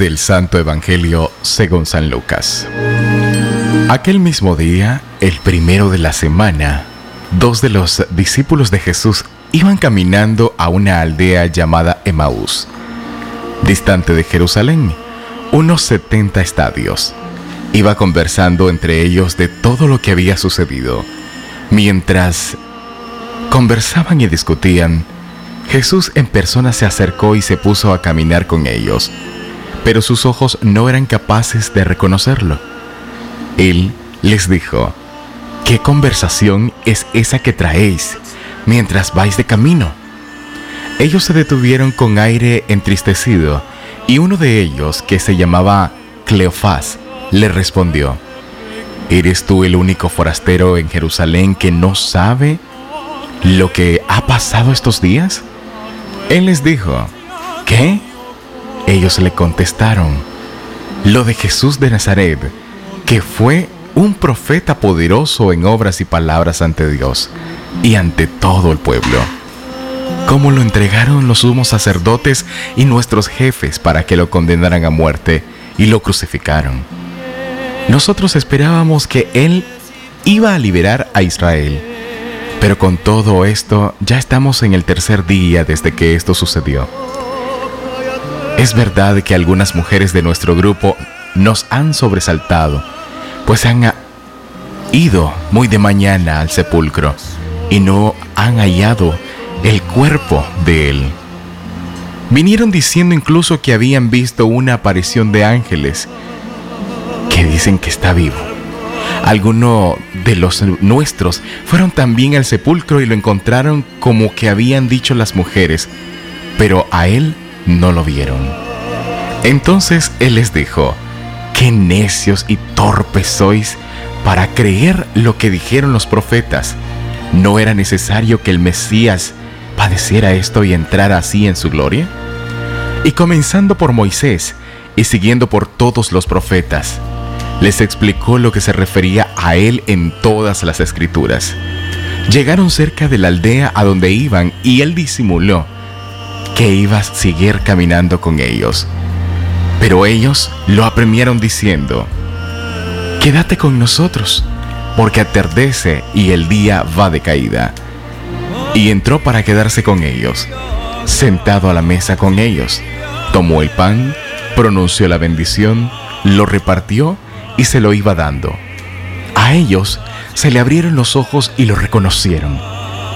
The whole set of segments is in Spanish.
Del Santo Evangelio según San Lucas. Aquel mismo día, el primero de la semana, dos de los discípulos de Jesús iban caminando a una aldea llamada Emaús, distante de Jerusalén, unos 70 estadios. Iba conversando entre ellos de todo lo que había sucedido. Mientras conversaban y discutían, Jesús en persona se acercó y se puso a caminar con ellos, pero sus ojos no eran capaces de reconocerlo. Él les dijo, ¿qué conversación es esa que traéis mientras vais de camino? Ellos se detuvieron con aire entristecido y uno de ellos, que se llamaba Cleofás, le respondió, ¿eres tú el único forastero en Jerusalén que no sabe lo que ha pasado estos días? Él les dijo, ¿qué? Ellos le contestaron, lo de Jesús de Nazaret, que fue un profeta poderoso en obras y palabras ante Dios y ante todo el pueblo. Cómo lo entregaron los sumos sacerdotes y nuestros jefes para que lo condenaran a muerte y lo crucificaron. Nosotros esperábamos que Él iba a liberar a Israel pero con todo esto, ya estamos en el tercer día desde que esto sucedió. Es verdad que algunas mujeres de nuestro grupo nos han sobresaltado, pues han ido muy de mañana al sepulcro y no han hallado el cuerpo de él. Vinieron diciendo incluso que habían visto una aparición de ángeles que dicen que está vivo. Algunos de los nuestros fueron también al sepulcro y lo encontraron como que habían dicho las mujeres, pero a él no lo vieron. Entonces él les dijo, qué necios y torpes sois para creer lo que dijeron los profetas. ¿No era necesario que el Mesías padeciera esto y entrara así en su gloria? Y comenzando por Moisés y siguiendo por todos los profetas, les explicó lo que se refería a él en todas las escrituras. Llegaron cerca de la aldea a donde iban y él disimuló que iba a seguir caminando con ellos. Pero ellos lo apremiaron diciendo, Quédate con nosotros, porque atardece y el día va de caída. Y entró para quedarse con ellos. Sentado a la mesa con ellos, tomó el pan, pronunció la bendición, lo repartió y se lo iba dando. A ellos se le abrieron los ojos y lo reconocieron,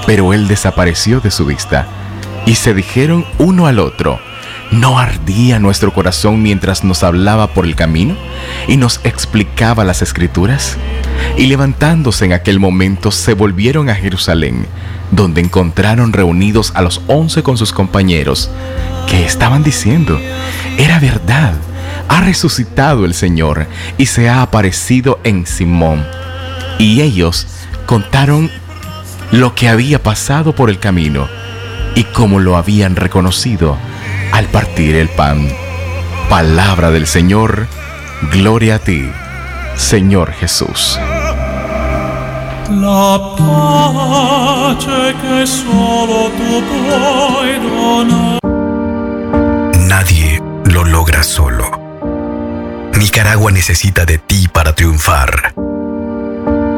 pero él desapareció de su vista. Y se dijeron uno al otro, ¿no ardía nuestro corazón mientras nos hablaba por el camino y nos explicaba las escrituras? Y levantándose en aquel momento se volvieron a Jerusalén, donde encontraron reunidos a los once con sus compañeros, que estaban diciendo, era verdad ha resucitado el Señor y se ha aparecido en Simón. Y ellos contaron lo que había pasado por el camino y cómo lo habían reconocido al partir el pan. Palabra del Señor, gloria a ti, Señor Jesús. La que solo Nadie lo logra solo Nicaragua necesita de ti para triunfar.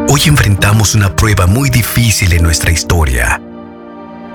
Hoy enfrentamos una prueba muy difícil en nuestra historia,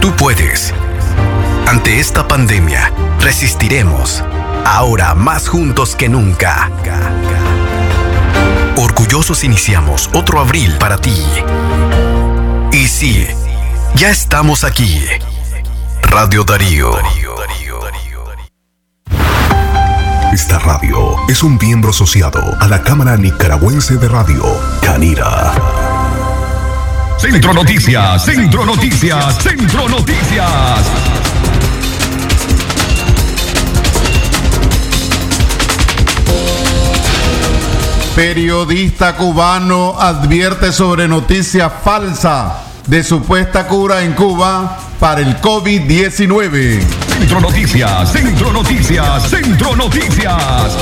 tú puedes. Ante esta pandemia, resistiremos, ahora más juntos que nunca. Orgullosos iniciamos otro abril para ti. Y sí, ya estamos aquí. Radio Darío. Esta radio es un miembro asociado a la Cámara Nicaragüense de Radio, Canira. Centro Noticias, Centro Noticias, Centro Noticias. Periodista cubano advierte sobre noticia falsa de supuesta cura en Cuba para el COVID-19. Centro Noticias, Centro Noticias, Centro Noticias.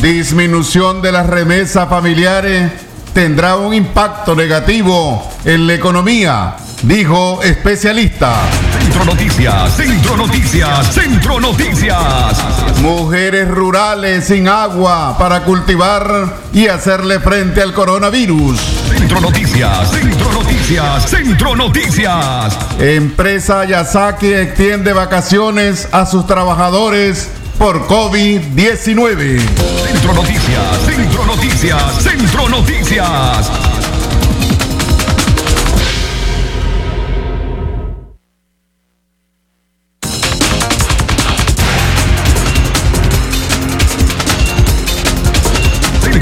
Disminución de las remesas familiares tendrá un impacto negativo en la economía, dijo especialista. Centro Noticias, Centro Noticias, Centro Noticias. Mujeres rurales sin agua para cultivar y hacerle frente al coronavirus. Centro Noticias, Centro Noticias, Centro Noticias. Empresa Yasaki extiende vacaciones a sus trabajadores por COVID-19. Centro Noticias, Centro Noticias, Centro Noticias.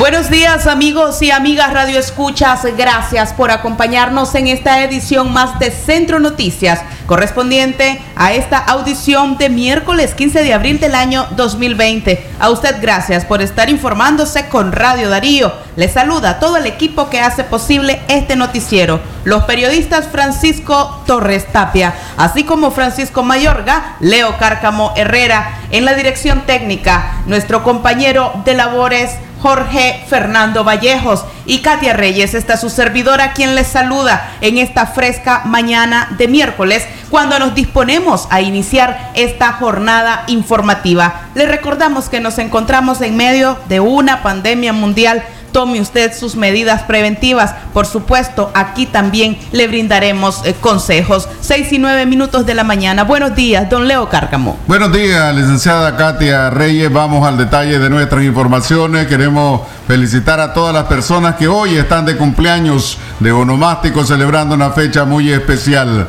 Buenos días amigos y amigas Radio Escuchas, gracias por acompañarnos en esta edición más de Centro Noticias, correspondiente a esta audición de miércoles 15 de abril del año 2020. A usted gracias por estar informándose con Radio Darío. Le saluda todo el equipo que hace posible este noticiero, los periodistas Francisco Torres Tapia, así como Francisco Mayorga, Leo Cárcamo Herrera, en la dirección técnica, nuestro compañero de labores Jorge Fernando Vallejos y Katia Reyes, está su servidora quien les saluda en esta fresca mañana de miércoles cuando nos disponemos a iniciar esta jornada informativa. Le recordamos que nos encontramos en medio de una pandemia mundial tome usted sus medidas preventivas. Por supuesto, aquí también le brindaremos eh, consejos. Seis y nueve minutos de la mañana. Buenos días, don Leo Cárcamo. Buenos días, licenciada Katia Reyes. Vamos al detalle de nuestras informaciones. Queremos felicitar a todas las personas que hoy están de cumpleaños de onomástico celebrando una fecha muy especial.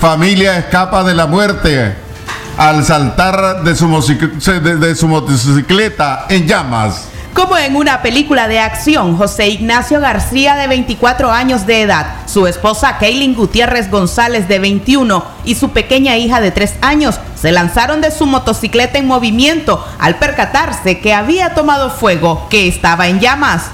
Familia escapa de la muerte al saltar de su, de, de su motocicleta en llamas. Como en una película de acción, José Ignacio García, de 24 años de edad, su esposa Kaylin Gutiérrez González, de 21, y su pequeña hija de 3 años se lanzaron de su motocicleta en movimiento al percatarse que había tomado fuego, que estaba en llamas.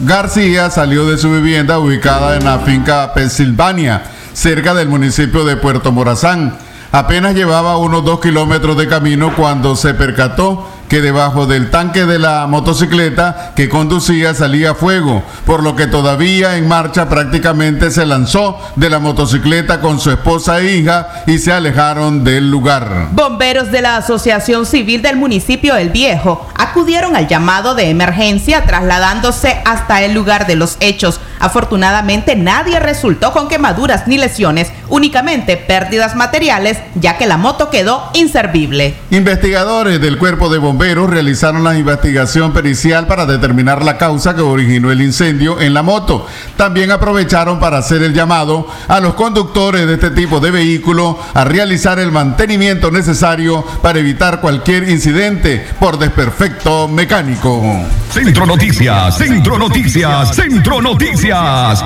García salió de su vivienda ubicada en la finca Pensilvania, cerca del municipio de Puerto Morazán. Apenas llevaba unos dos kilómetros de camino cuando se percató que debajo del tanque de la motocicleta que conducía salía fuego, por lo que todavía en marcha prácticamente se lanzó de la motocicleta con su esposa e hija y se alejaron del lugar. Bomberos de la Asociación Civil del municipio El Viejo acudieron al llamado de emergencia trasladándose hasta el lugar de los hechos. Afortunadamente nadie resultó con quemaduras ni lesiones, únicamente pérdidas materiales, ya que la moto quedó inservible. Investigadores del cuerpo de bomberos realizaron la investigación pericial para determinar la causa que originó el incendio en la moto. También aprovecharon para hacer el llamado a los conductores de este tipo de vehículo a realizar el mantenimiento necesario para evitar cualquier incidente por desperfecto mecánico. Centro Noticias, Centro Noticias, Centro Noticias.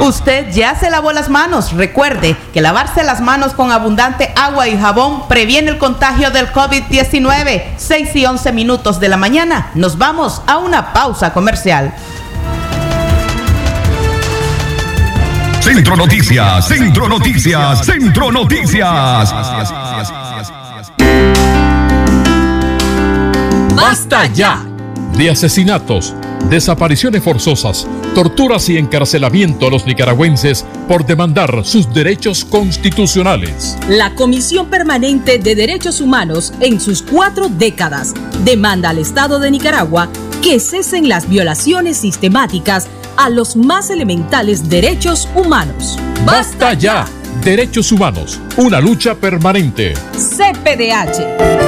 Usted ya se lavó las manos. Recuerde que lavarse las manos con abundante agua y jabón previene el contagio del COVID-19. 6 y 11 minutos de la mañana. Nos vamos a una pausa comercial. Centro Noticias, Centro Noticias, Centro Noticias. ¡Basta ya! De asesinatos, desapariciones forzosas, torturas y encarcelamiento a los nicaragüenses por demandar sus derechos constitucionales. La Comisión Permanente de Derechos Humanos, en sus cuatro décadas, demanda al Estado de Nicaragua que cesen las violaciones sistemáticas a los más elementales derechos humanos. ¡Basta ya! Derechos humanos, una lucha permanente. CPDH.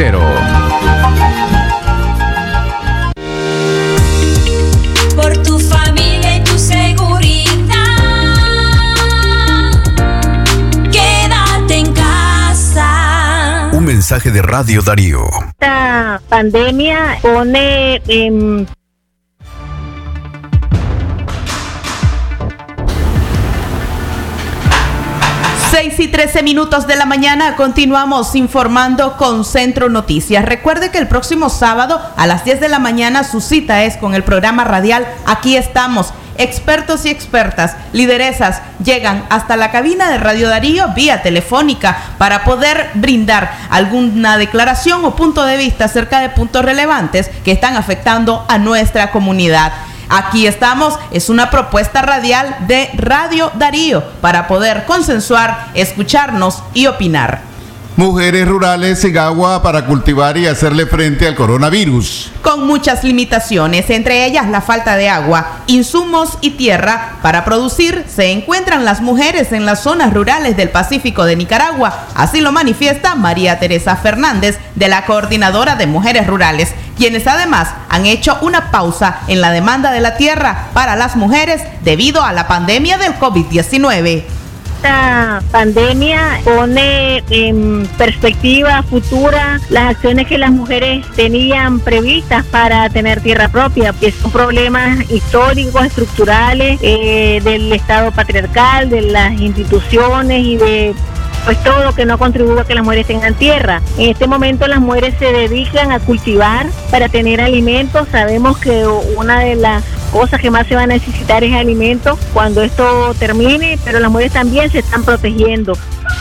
por tu familia y tu seguridad, quédate en casa. Un mensaje de Radio Darío. Esta pandemia pone en 6 y 13 minutos de la mañana continuamos informando con Centro Noticias. Recuerde que el próximo sábado a las 10 de la mañana su cita es con el programa radial Aquí estamos. Expertos y expertas, lideresas, llegan hasta la cabina de Radio Darío vía telefónica para poder brindar alguna declaración o punto de vista acerca de puntos relevantes que están afectando a nuestra comunidad. Aquí estamos, es una propuesta radial de Radio Darío para poder consensuar, escucharnos y opinar. Mujeres rurales sin agua para cultivar y hacerle frente al coronavirus. Con muchas limitaciones, entre ellas la falta de agua, insumos y tierra para producir, se encuentran las mujeres en las zonas rurales del Pacífico de Nicaragua. Así lo manifiesta María Teresa Fernández, de la Coordinadora de Mujeres Rurales, quienes además han hecho una pausa en la demanda de la tierra para las mujeres debido a la pandemia del COVID-19 esta pandemia pone en perspectiva futura las acciones que las mujeres tenían previstas para tener tierra propia, que son problemas históricos, estructurales eh, del Estado patriarcal, de las instituciones y de pues todo lo que no contribuye a que las mujeres tengan tierra. En este momento las mujeres se dedican a cultivar para tener alimentos. Sabemos que una de las cosas que más se va a necesitar es alimento cuando esto termine, pero las mujeres también se están protegiendo.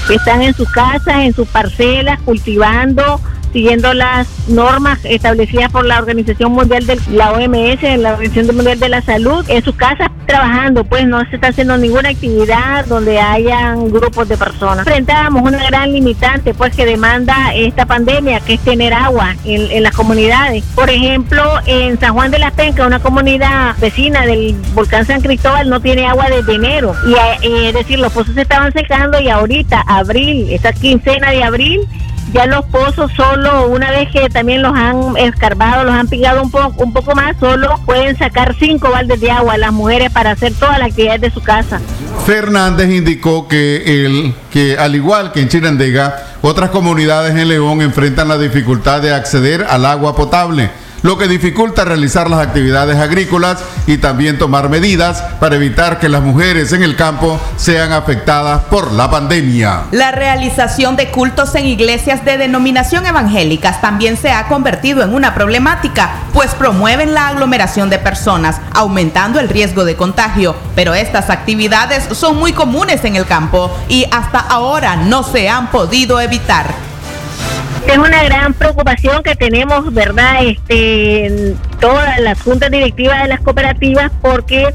Están en sus casas, en sus parcelas, cultivando, siguiendo las normas establecidas por la Organización Mundial de la OMS, la Organización Mundial de la Salud, en sus casas trabajando, pues no se está haciendo ninguna actividad donde hayan grupos de personas. Enfrentamos una gran limitante, pues que demanda esta pandemia, que es tener agua en, las comunidades. Por ejemplo, en San Juan de las Pencas, una comunidad vecina del volcán San Cristóbal, no tiene agua desde enero. Y eh, es decir, los pozos se estaban secando y ahorita, abril, esta quincena de abril, ya los pozos solo, una vez que también los han escarbado, los han picado un poco, un poco más, solo pueden sacar cinco baldes de agua a las mujeres para hacer todas las actividades de su casa. Fernández indicó que, el, que al igual que en Chirandega, otras comunidades en León enfrentan la dificultad de acceder al agua potable lo que dificulta realizar las actividades agrícolas y también tomar medidas para evitar que las mujeres en el campo sean afectadas por la pandemia. La realización de cultos en iglesias de denominación evangélicas también se ha convertido en una problemática, pues promueven la aglomeración de personas, aumentando el riesgo de contagio, pero estas actividades son muy comunes en el campo y hasta ahora no se han podido evitar es una gran preocupación que tenemos, ¿verdad? Este, en todas las juntas directivas de las cooperativas porque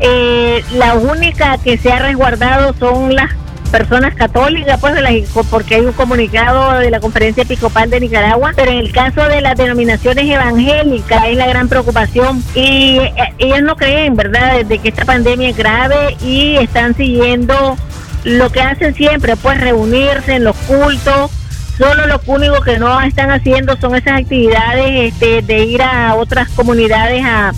eh, la única que se ha resguardado son las personas católicas, pues, porque hay un comunicado de la Conferencia Episcopal de Nicaragua, pero en el caso de las denominaciones evangélicas es la gran preocupación y eh, ellas no creen, ¿verdad?, de que esta pandemia es grave y están siguiendo lo que hacen siempre, pues reunirse en los cultos, Solo lo único que no están haciendo son esas actividades este, de ir a otras comunidades a,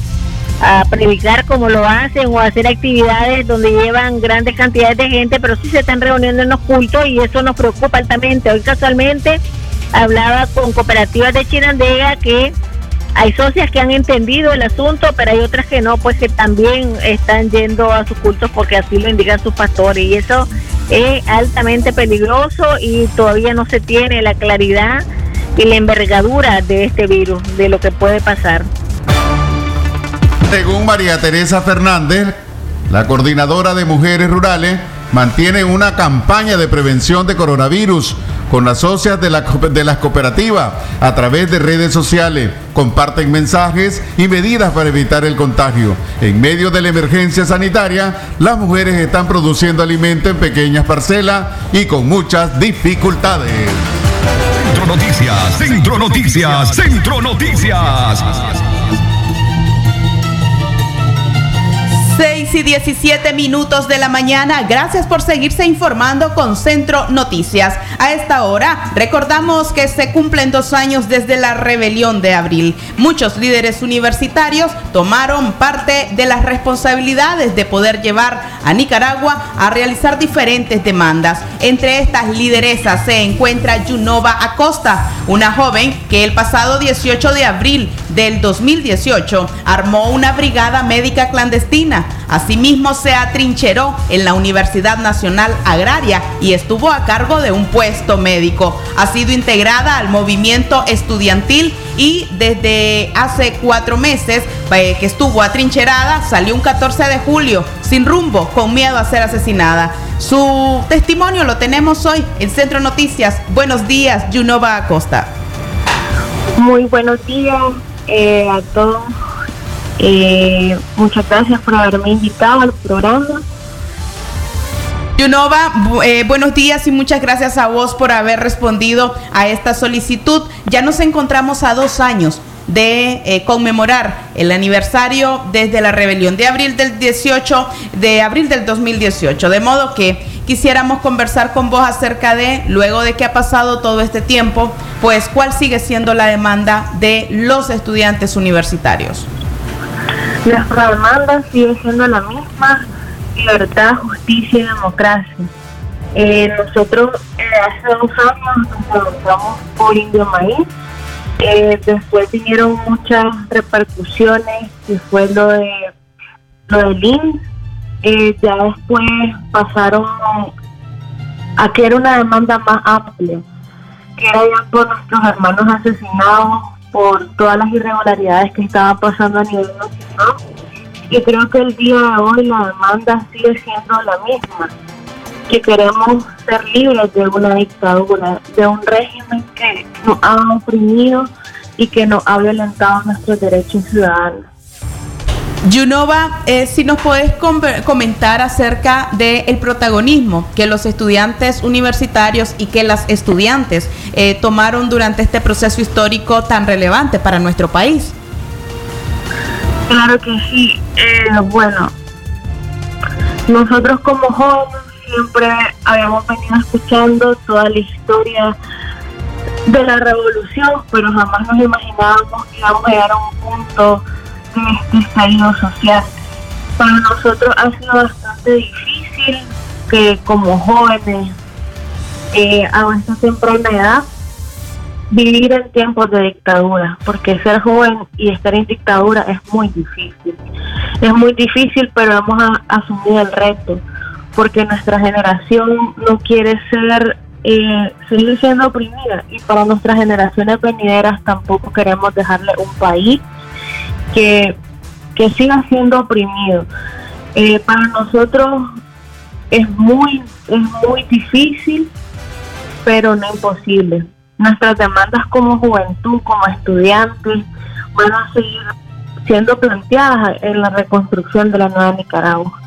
predicar como lo hacen o hacer actividades donde llevan grandes cantidades de gente, pero sí se están reuniendo en los cultos y eso nos preocupa altamente. Hoy casualmente hablaba con cooperativas de Chinandega que hay socias que han entendido el asunto, pero hay otras que no, pues que también están yendo a sus cultos porque así lo indican sus pastores. Y eso es altamente peligroso y todavía no se tiene la claridad y la envergadura de este virus, de lo que puede pasar. Según María Teresa Fernández, la coordinadora de mujeres rurales, mantiene una campaña de prevención de coronavirus con las socias de, la, de las cooperativas a través de redes sociales. Comparten mensajes y medidas para evitar el contagio. En medio de la emergencia sanitaria, las mujeres están produciendo alimento en pequeñas parcelas y con muchas dificultades. Centro Noticias, Centro Noticias, Centro Noticias. 6 y 17 minutos de la mañana. Gracias por seguirse informando con Centro Noticias. A esta hora recordamos que se cumplen dos años desde la rebelión de abril. Muchos líderes universitarios tomaron parte de las responsabilidades de poder llevar a Nicaragua a realizar diferentes demandas. Entre estas lideresas se encuentra Yunova Acosta, una joven que el pasado 18 de abril del 2018 armó una brigada médica clandestina Asimismo, se atrincheró en la Universidad Nacional Agraria y estuvo a cargo de un puesto médico. Ha sido integrada al movimiento estudiantil y desde hace cuatro meses eh, que estuvo atrincherada, salió un 14 de julio sin rumbo, con miedo a ser asesinada. Su testimonio lo tenemos hoy en Centro Noticias. Buenos días, Junova Acosta. Muy buenos días eh, a todos eh, muchas gracias por haberme invitado al programa. Yunova, eh, buenos días y muchas gracias a vos por haber respondido a esta solicitud. Ya nos encontramos a dos años de eh, conmemorar el aniversario desde la rebelión de abril del 18 de abril del 2018, de modo que quisiéramos conversar con vos acerca de luego de que ha pasado todo este tiempo, pues cuál sigue siendo la demanda de los estudiantes universitarios. Nuestra demanda sigue siendo la misma, libertad, justicia y democracia. Eh, nosotros eh, hace dos años nos preguntamos por Indio Maíz, eh, después vinieron muchas repercusiones, que fue lo de lo del IN, ya después pasaron a que era una demanda más amplia, que era ya por nuestros hermanos asesinados, por todas las irregularidades que estaban pasando a nivel nacional. Y creo que el día de hoy la demanda sigue siendo la misma, que queremos ser libres de una dictadura, de un régimen que nos ha oprimido y que nos ha violentado nuestros derechos ciudadanos. Yunova, eh, si nos puedes comentar acerca del protagonismo que los estudiantes universitarios y que las estudiantes eh, tomaron durante este proceso histórico tan relevante para nuestro país. Claro que sí. Eh, bueno, nosotros como jóvenes siempre habíamos venido escuchando toda la historia de la revolución, pero jamás nos imaginábamos que íbamos a llegar a un punto este estallido social. Para nosotros ha sido bastante difícil que como jóvenes a esta temprana edad vivir en tiempos de dictadura, porque ser joven y estar en dictadura es muy difícil. Es muy difícil, pero hemos asumido el reto, porque nuestra generación no quiere ser eh, seguir siendo oprimida y para nuestras generaciones venideras tampoco queremos dejarle un país que, siga siendo oprimido. Eh, para nosotros es muy, es muy difícil, pero no imposible. Nuestras demandas como juventud, como estudiantes, van a seguir siendo planteadas en la reconstrucción de la nueva Nicaragua.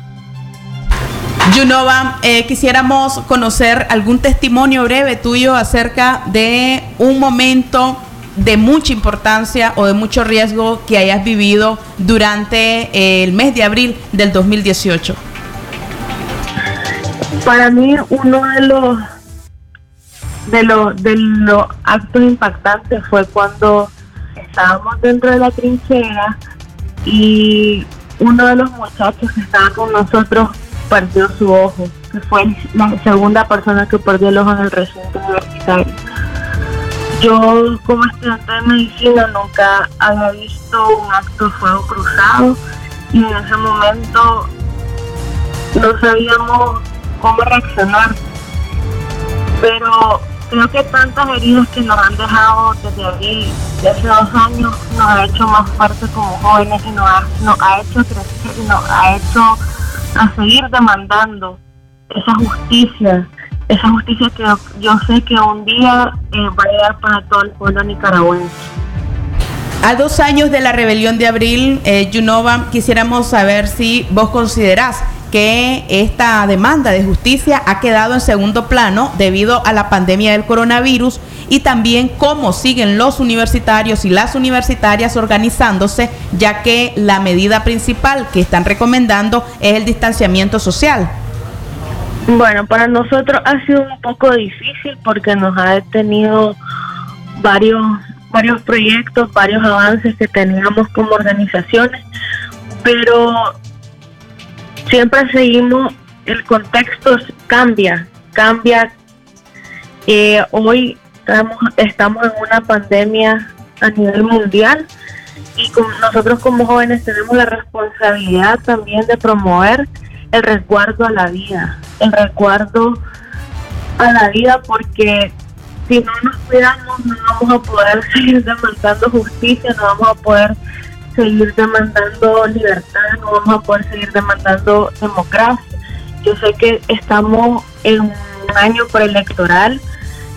Junova, eh, quisiéramos conocer algún testimonio breve tuyo acerca de un momento de mucha importancia o de mucho riesgo que hayas vivido durante eh, el mes de abril del 2018? Para mí uno de los de los de los actos impactantes fue cuando estábamos dentro de la trinchera y uno de los muchachos que estaba con nosotros perdió su ojo, que fue la segunda persona que perdió el ojo en el recinto universitario Yo como estudiante de medicina nunca había visto un acto de fuego cruzado y en ese momento no sabíamos cómo reaccionar. Pero creo que tantas heridas que nos han dejado desde abril de hace dos años nos ha hecho más fuertes como jóvenes y nos ha, nos ha hecho crecer y nos ha hecho a seguir demandando esa justicia, esa justicia que yo sé que un día eh, va a llegar para todo el pueblo nicaragüense. A dos años de la rebelión de abril, eh, Yunova, quisiéramos saber si vos considerás que esta demanda de justicia ha quedado en segundo plano debido a la pandemia del coronavirus y también cómo siguen los universitarios y las universitarias organizándose, ya que la medida principal que están recomendando es el distanciamiento social. Bueno, para nosotros ha sido un poco difícil porque nos ha detenido varios varios proyectos, varios avances que teníamos como organizaciones, pero siempre seguimos, el contexto cambia, cambia. Eh, hoy estamos, estamos en una pandemia a nivel mundial y nosotros como jóvenes tenemos la responsabilidad también de promover el resguardo a la vida, el resguardo a la vida porque si no nos cuidamos no vamos a poder seguir demandando justicia, no vamos a poder seguir demandando libertad, no vamos a poder seguir demandando democracia. Yo sé que estamos en un año preelectoral,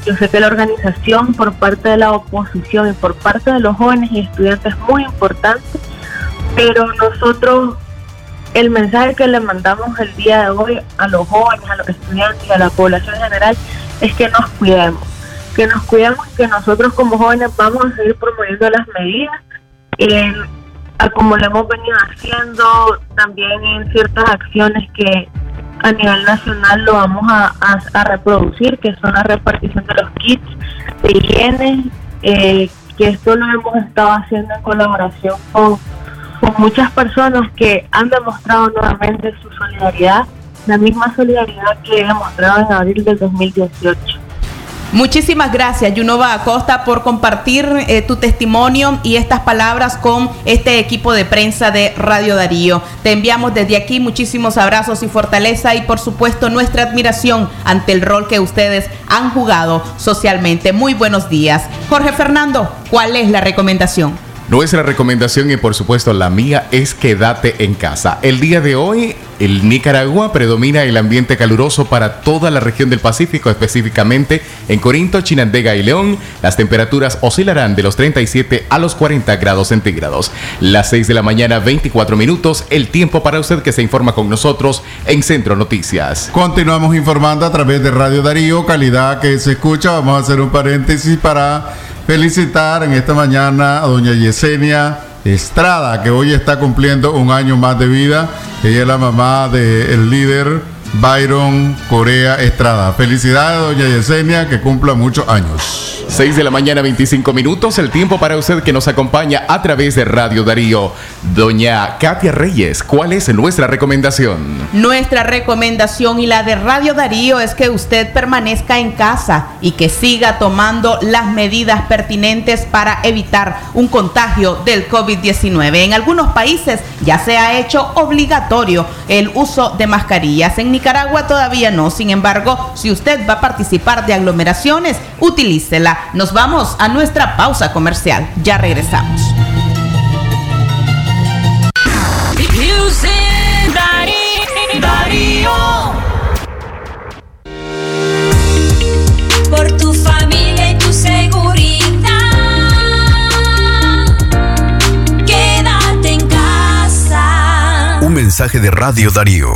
yo sé que la organización por parte de la oposición y por parte de los jóvenes y estudiantes es muy importante, pero nosotros el mensaje que le mandamos el día de hoy a los jóvenes, a los estudiantes a la población en general es que nos cuidemos, que nos cuidemos y que nosotros como jóvenes vamos a seguir promoviendo las medidas, eh, como lo hemos venido haciendo también en ciertas acciones que a nivel nacional lo vamos a, reproducir, que son la repartición de los kits de higiene, eh, que esto lo hemos estado haciendo en colaboración con con muchas personas que han demostrado nuevamente su solidaridad, la misma solidaridad que demostrado en abril del 2018. Muchísimas gracias, Yunova Acosta, por compartir eh, tu testimonio y estas palabras con este equipo de prensa de Radio Darío. Te enviamos desde aquí muchísimos abrazos y fortaleza y, por supuesto, nuestra admiración ante el rol que ustedes han jugado socialmente. Muy buenos días. Jorge Fernando, ¿cuál es la recomendación? Nuestra recomendación y por supuesto la mía es quédate en casa. El día de hoy, el Nicaragua predomina el ambiente caluroso para toda la región del Pacífico, específicamente en Corinto, Chinandega y León. Las temperaturas oscilarán de los 37 a los 40 grados centígrados. Las 6 de la mañana, 24 minutos, el tiempo para usted que se informa con nosotros en Centro Noticias. Continuamos informando a través de Radio Darío, calidad que se escucha. Vamos a hacer un paréntesis para felicitar en esta mañana a doña Yesenia Estrada, que hoy está cumpliendo un año más de vida. Ella es la mamá del líder Byron Corea Estrada. Felicidades, doña Yesenia, que cumpla muchos años. 6 de la mañana, 25 minutos, el tiempo para usted que nos acompaña a través de Radio Darío. Doña Katia Reyes, ¿cuál es nuestra recomendación? Nuestra recomendación y la de Radio Darío es que usted permanezca en casa y que siga tomando las medidas pertinentes para evitar un contagio del COVID-19. En algunos países ya se ha hecho obligatorio el uso de mascarillas. En Nicaragua todavía no. Sin embargo, si usted va a participar de aglomeraciones, utilícela nos vamos a nuestra pausa comercial. Ya regresamos. Por tu familia y tu seguridad. Quédate en casa. Un mensaje de Radio Darío.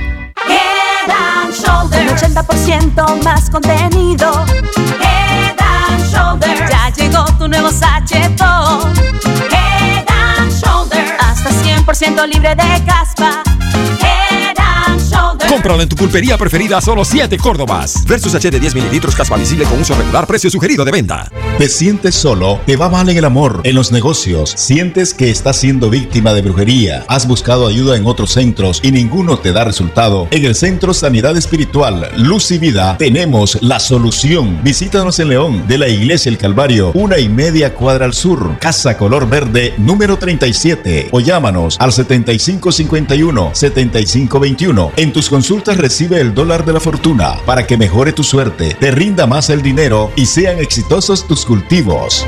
Un 80% más contenido. Head and Shoulders. Ya llegó tu nuevo sachetón. Head and Shoulders. Hasta 100% libre de caspa. Cómpralo en tu pulpería preferida solo 7 Córdobas. Versus H de 10 mililitros caspa visible con uso regular, precio sugerido de venta. ¿Te sientes solo? ¿Te va mal en el amor? ¿En los negocios? ¿Sientes que estás siendo víctima de brujería? ¿Has buscado ayuda en otros centros y ninguno te da resultado? En el Centro Sanidad Espiritual Luz y Vida tenemos la solución. Visítanos en León, de la Iglesia El Calvario, una y media cuadra al sur, Casa Color Verde, número 37. O llámanos al 7551-7521. En tus consultas recibe el dólar de la fortuna para que mejore tu suerte, te rinda más el dinero y sean exitosos tus cultivos.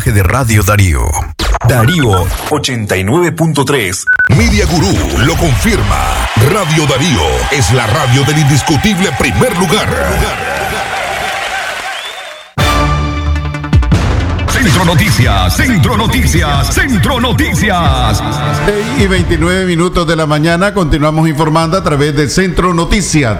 Mensaje de Radio Darío. Darío 89.3. Media Gurú lo confirma. Radio Darío es la radio del indiscutible primer lugar. Centro Noticias, Centro Noticias, Centro Noticias. 6 y 29 minutos de la mañana continuamos informando a través de Centro Noticias.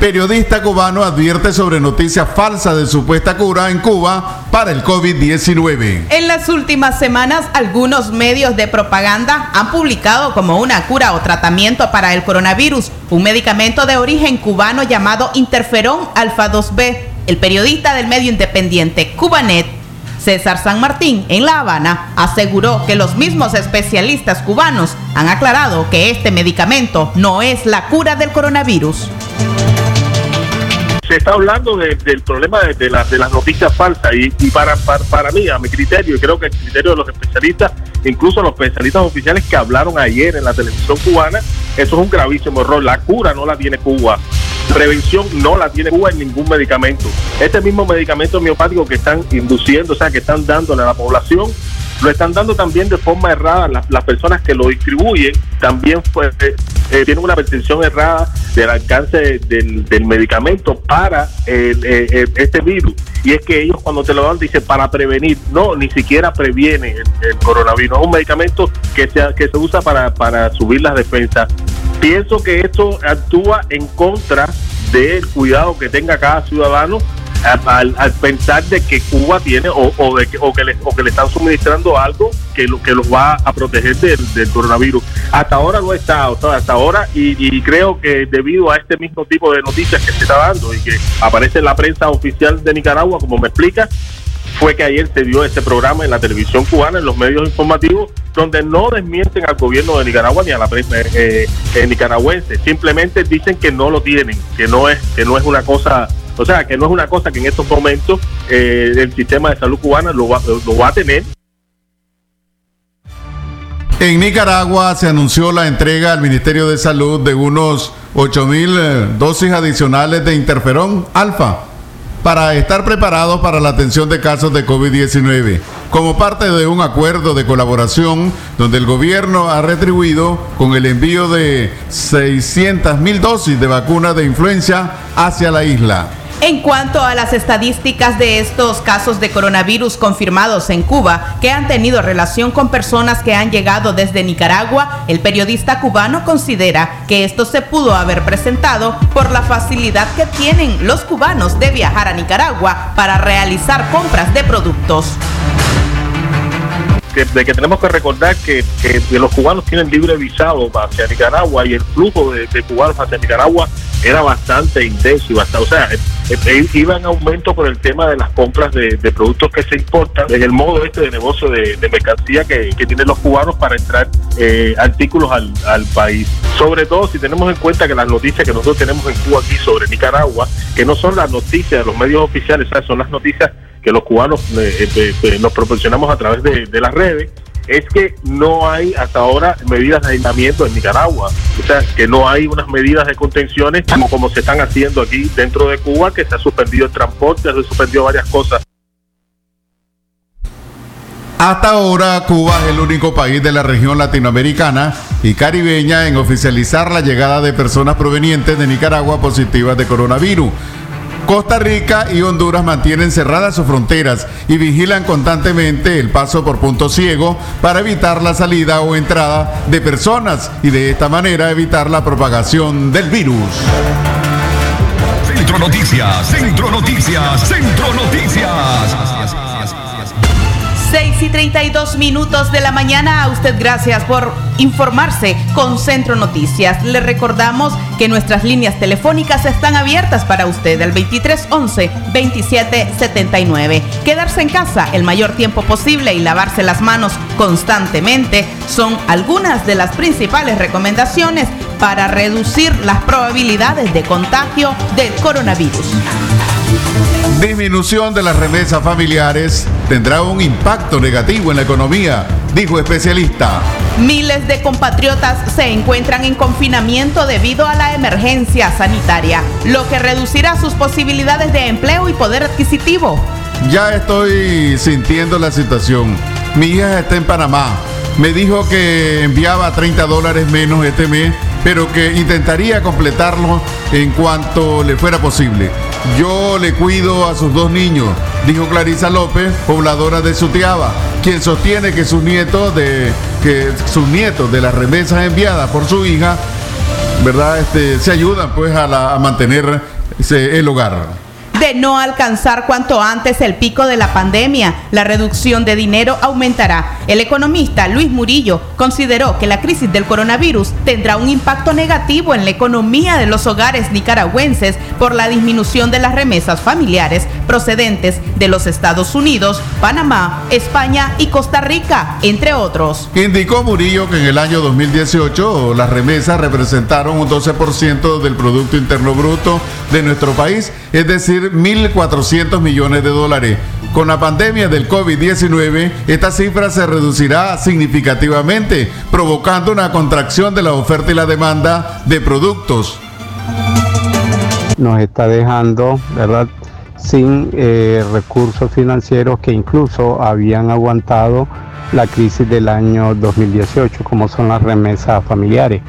Periodista cubano advierte sobre noticias falsas de supuesta cura en Cuba para el COVID-19. En las últimas semanas, algunos medios de propaganda han publicado como una cura o tratamiento para el coronavirus un medicamento de origen cubano llamado interferón alfa 2B. El periodista del medio independiente Cubanet, César San Martín, en La Habana, aseguró que los mismos especialistas cubanos han aclarado que este medicamento no es la cura del coronavirus. Se está hablando de- del problema de, de de las noticias falsas y, para, para, para mí, a mi criterio, y creo que el criterio de los especialistas, incluso los especialistas oficiales que hablaron ayer en la televisión cubana, eso es un gravísimo error. La cura no la tiene Cuba. Prevención no la tiene Cuba en ningún medicamento. Este mismo medicamento homeopático que están induciendo, o sea, que están dándole a la población, lo están dando también de forma errada. Las, las personas que lo distribuyen también fue, eh, tienen una percepción errada del alcance del, del medicamento para el, eh, eh, este virus. Y es que ellos cuando te lo dan dicen para prevenir. No, ni siquiera previene el, el coronavirus. Es un medicamento que se, que se usa para, para subir las defensas. Pienso que esto actúa en contra del cuidado que tenga cada ciudadano al, pensar de que Cuba tiene o, o de que, o, que le, o que le están suministrando algo que lo que los va a proteger del, del coronavirus. Hasta ahora no está, o hasta ahora, y, y creo que debido a este mismo tipo de noticias que se está dando y que aparece en la prensa oficial de Nicaragua, como me explica, fue que ayer se dio ese programa en la televisión cubana, en los medios informativos, donde no desmienten al gobierno de Nicaragua ni a la prensa eh, eh, nicaragüense, simplemente dicen que no lo tienen, que no es, que no es una cosa, o sea, que no es una cosa que en estos momentos eh, el sistema de salud cubana lo va, lo va a tener. En Nicaragua se anunció la entrega al Ministerio de Salud de unos 8 mil eh, dosis adicionales de interferón alfa para estar preparados para la atención de casos de COVID-19, como parte de un acuerdo de colaboración donde el gobierno ha retribuido con el envío de 600 mil dosis de vacuna de influenza hacia la isla. En cuanto a las estadísticas de estos casos de coronavirus confirmados en Cuba que han tenido relación con personas que han llegado desde Nicaragua, el periodista cubano considera que esto se pudo haber presentado por la facilidad que tienen los cubanos de viajar a Nicaragua para realizar compras de productos. de que tenemos que recordar que los cubanos tienen libre visado hacia Nicaragua y el flujo de, de cubanos hacia Nicaragua era bastante intenso y bastante, o sea, eh, eh, iba en aumento por el tema de las compras de, productos que se importan, en el modo este de negocio de, mercancía que, tienen los cubanos para entrar eh, artículos al, al país. Sobre todo si tenemos en cuenta que las noticias que nosotros tenemos en Cuba aquí sobre Nicaragua, que no son las noticias de los medios oficiales, son las noticias que los cubanos eh, eh, eh, nos proporcionamos a través de las redes, es que no hay hasta ahora medidas de aislamiento en Nicaragua. O sea, que no hay unas medidas de contenciones como, como se están haciendo aquí dentro de Cuba, que se ha suspendido el transporte, se ha suspendido varias cosas. Hasta ahora, Cuba es el único país de la región latinoamericana y caribeña en oficializar la llegada de personas provenientes de Nicaragua positivas de coronavirus. Costa Rica y Honduras mantienen cerradas sus fronteras y vigilan constantemente el paso por punto ciego para evitar la salida o entrada de personas y de esta manera evitar la propagación del virus. Centro Noticias, Centro Noticias, Centro Noticias. 6 y 32 minutos de la mañana. A usted gracias por informarse con Centro Noticias. Le recordamos que nuestras líneas telefónicas están abiertas para usted al 2311-2779. Quedarse en casa el mayor tiempo posible y lavarse las manos constantemente son algunas de las principales recomendaciones para reducir las probabilidades de contagio del coronavirus. Disminución de las remesas familiares tendrá un impacto negativo en la economía, dijo especialista. Miles de compatriotas se encuentran en confinamiento debido a la emergencia sanitaria, lo que reducirá sus posibilidades de empleo y poder adquisitivo. Ya estoy sintiendo la situación. Mi hija está en Panamá. Me dijo que enviaba 30 dólares menos este mes, pero que intentaría completarlo en cuanto le fuera posible. Yo le cuido a sus dos niños, dijo Clarisa López, pobladora de Sutiaba, quien sostiene que sus nietos de que sus nietos de las remesas enviadas por su hija, ¿verdad? Este, se ayudan pues a, mantener el hogar. De no alcanzar cuanto antes el pico de la pandemia, la reducción de dinero aumentará. El economista Luis Murillo consideró que la crisis del coronavirus tendrá un impacto negativo en la economía de los hogares nicaragüenses por la disminución de las remesas familiares procedentes de los Estados Unidos, Panamá, España y Costa Rica, entre otros. Indicó Murillo que en el año 2018 las remesas representaron un 12% del Producto Interno Bruto de nuestro país, es decir, 1.400 millones de dólares. Con la pandemia del COVID-19, esta cifra se reducirá significativamente, provocando una contracción de la oferta y la demanda de productos. nos está dejando, ¿verdad? Sin eh, recursos financieros que incluso habían aguantado la crisis del año 2018, como son las remesas familiares.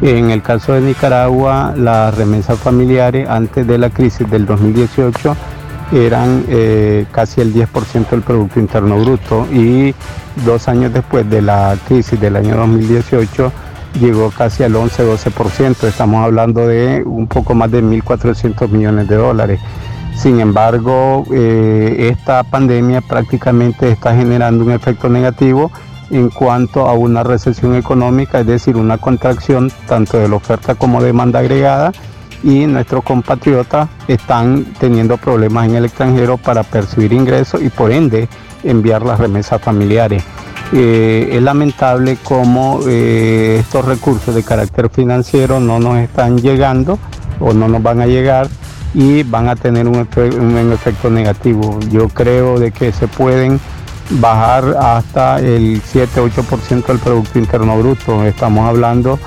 En el caso de Nicaragua, las remesas familiares antes de la crisis del 2018 eran eh, casi el 10% del Producto Interno Bruto y dos años después de la crisis del año 2018 llegó casi al 11-12%. Estamos hablando de un poco más de 1.400 millones de dólares. Sin embargo, eh, esta pandemia prácticamente está generando un efecto negativo en cuanto a una recesión económica, es decir, una contracción tanto de la oferta como demanda agregada y nuestros compatriotas están teniendo problemas en el extranjero para percibir ingresos y por ende enviar las remesas familiares. Eh, es lamentable cómo eh, estos recursos de carácter financiero no nos están llegando o no nos van a llegar y van a tener un, un efecto negativo. Yo creo de que se pueden bajar hasta el 7-8% del Producto Interno Bruto. Estamos hablando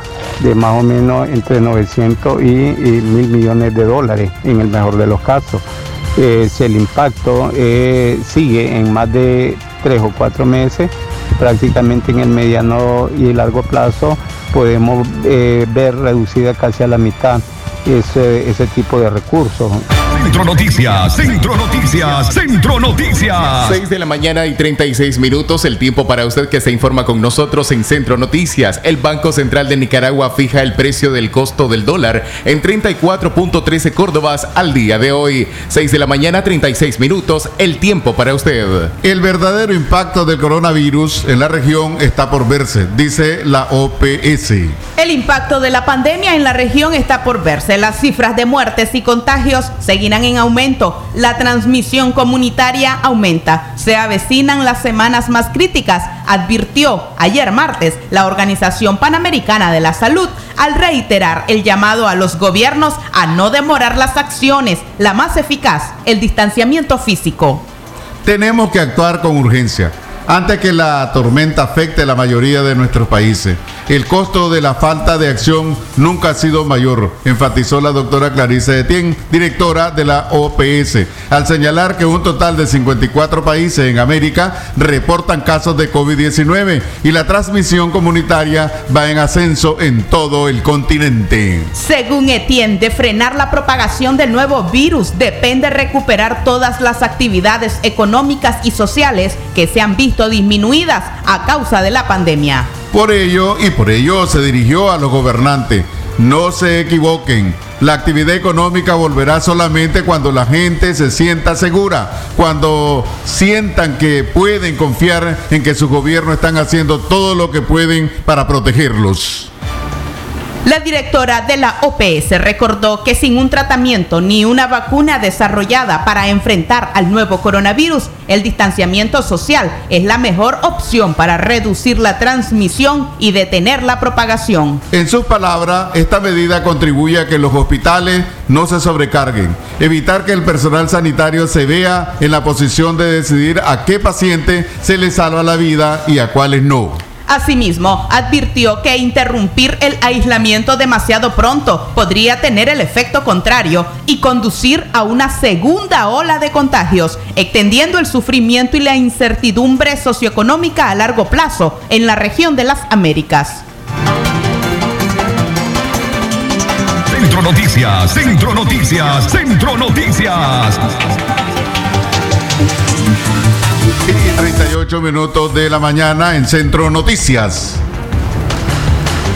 de más o menos entre 900 y, y 1.000 millones de dólares en el mejor de los casos. Eh, si el impacto eh, sigue en más de tres o cuatro meses, prácticamente en el mediano y largo plazo podemos eh, ver reducida casi a la mitad ese, ese tipo de recursos. Centro Noticias, Centro Noticias, Centro Noticias. 6 de la mañana y 36 minutos, el tiempo para usted que se informa con nosotros en Centro Noticias. El Banco Central de Nicaragua fija el precio del costo del dólar en 34.13 córdobas al día de hoy. 6 de la mañana, 36 minutos, el tiempo para usted. El verdadero impacto del coronavirus en la región está por verse, dice la OPS. El impacto de la pandemia en la región está por verse. Las cifras de muertes y contagios seguirán en aumento. La transmisión comunitaria aumenta. Se avecinan las semanas más críticas, advirtió ayer martes la Organización Panamericana de la Salud al reiterar el llamado a los gobiernos a no demorar las acciones, la más eficaz, el distanciamiento físico. Tenemos que actuar con urgencia antes que la tormenta afecte a la mayoría de nuestros países. El costo de la falta de acción nunca ha sido mayor, enfatizó la doctora Clarice Etienne, directora de la OPS, al señalar que un total de 54 países en América reportan casos de COVID-19 y la transmisión comunitaria va en ascenso en todo el continente. Según Etienne, de frenar la propagación del nuevo virus depende recuperar todas las actividades económicas y sociales que se han visto disminuidas a causa de la pandemia. Por ello, y por ello se dirigió a los gobernantes, no se equivoquen. La actividad económica volverá solamente cuando la gente se sienta segura, cuando sientan que pueden confiar en que sus gobiernos están haciendo todo lo que pueden para protegerlos. La directora de la OPS recordó que sin un tratamiento ni una vacuna desarrollada para enfrentar al nuevo coronavirus, el distanciamiento social es la mejor opción para reducir la transmisión y detener la propagación. En sus palabras, esta medida contribuye a que los hospitales no se sobrecarguen, evitar que el personal sanitario se vea en la posición de decidir a qué paciente se le salva la vida y a cuáles no. Asimismo, advirtió que interrumpir el aislamiento demasiado pronto podría tener el efecto contrario y conducir a una segunda ola de contagios, extendiendo el sufrimiento y la incertidumbre socioeconómica a largo plazo en la región de las Américas. Centro Noticias, Centro Noticias, Centro Noticias. Y 38 minutos de la mañana en Centro Noticias.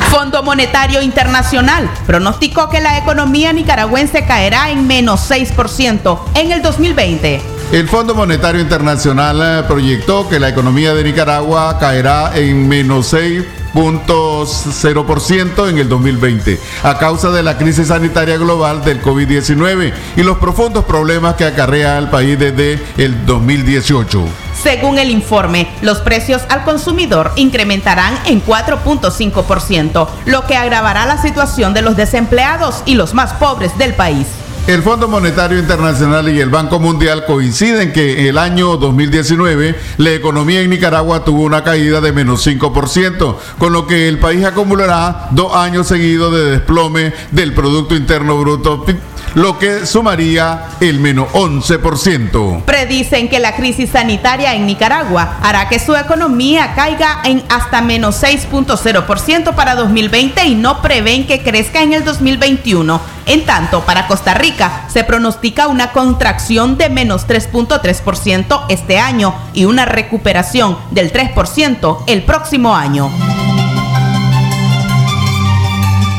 Fondo Monetario Internacional pronosticó que la economía nicaragüense caerá en menos 6% en el 2020. El Fondo Monetario Internacional eh, proyectó que la economía de Nicaragua caerá en menos 6.0% en el 2020 a causa de la crisis sanitaria global del COVID-19 y los profundos problemas que acarrea al país desde el 2018. Según el informe, los precios al consumidor incrementarán en 4.5%, lo que agravará la situación de los desempleados y los más pobres del país. El Fondo Monetario Internacional y el Banco Mundial coinciden que el año 2019 la economía en Nicaragua tuvo una caída de menos 5%, con lo que el país acumulará dos años seguidos de desplome del Producto Interno Bruto lo que sumaría el menos 11%. Predicen que la crisis sanitaria en Nicaragua hará que su economía caiga en hasta menos 6.0% para 2020 y no prevén que crezca en el 2021. En tanto, para Costa Rica se pronostica una contracción de menos 3.3% este año y una recuperación del 3% el próximo año.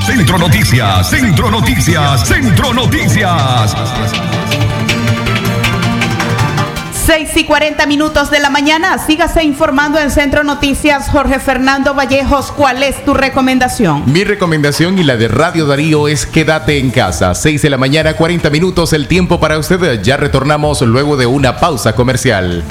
Centro Noticias, Centro Noticias, Centro Noticias. 6 y 40 minutos de la mañana, sígase informando en Centro Noticias. Jorge Fernando Vallejos, ¿cuál es tu recomendación? Mi recomendación y la de Radio Darío es quédate en casa. 6 de la mañana, 40 minutos, el tiempo para usted. Ya retornamos luego de una pausa comercial.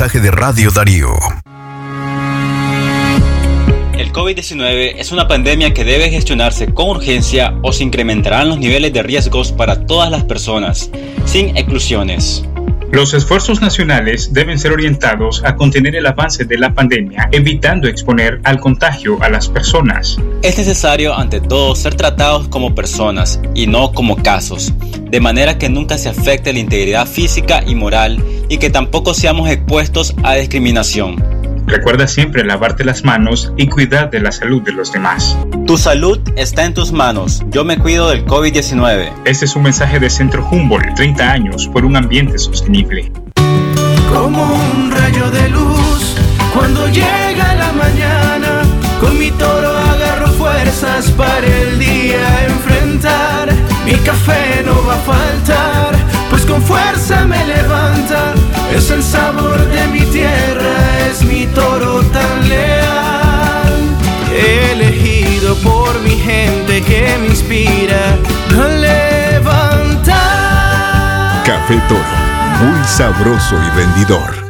Mensaje de Radio Darío. El COVID-19 es una pandemia que debe gestionarse con urgencia o se incrementarán los niveles de riesgos para todas las personas, sin exclusiones. Los esfuerzos nacionales deben ser orientados a contener el avance de la pandemia, evitando exponer al contagio a las personas. Es necesario, ante todo, ser tratados como personas y no como casos, de manera que nunca se afecte la integridad física y moral y que tampoco seamos expuestos a discriminación. Recuerda siempre lavarte las manos y cuidar de la salud de los demás. Tu salud está en tus manos. Yo me cuido del COVID-19. Este es un mensaje de Centro Humboldt, 30 años por un ambiente sostenible. Como un rayo de luz, cuando llega la mañana, con mi toro agarro fuerzas para el día enfrentar. Mi café no con fuerza me levanta. Es el sabor de mi tierra, es mi toro tan leal. Elegido por mi gente que me inspira a levantar. Café Toro, muy sabroso y rendidor.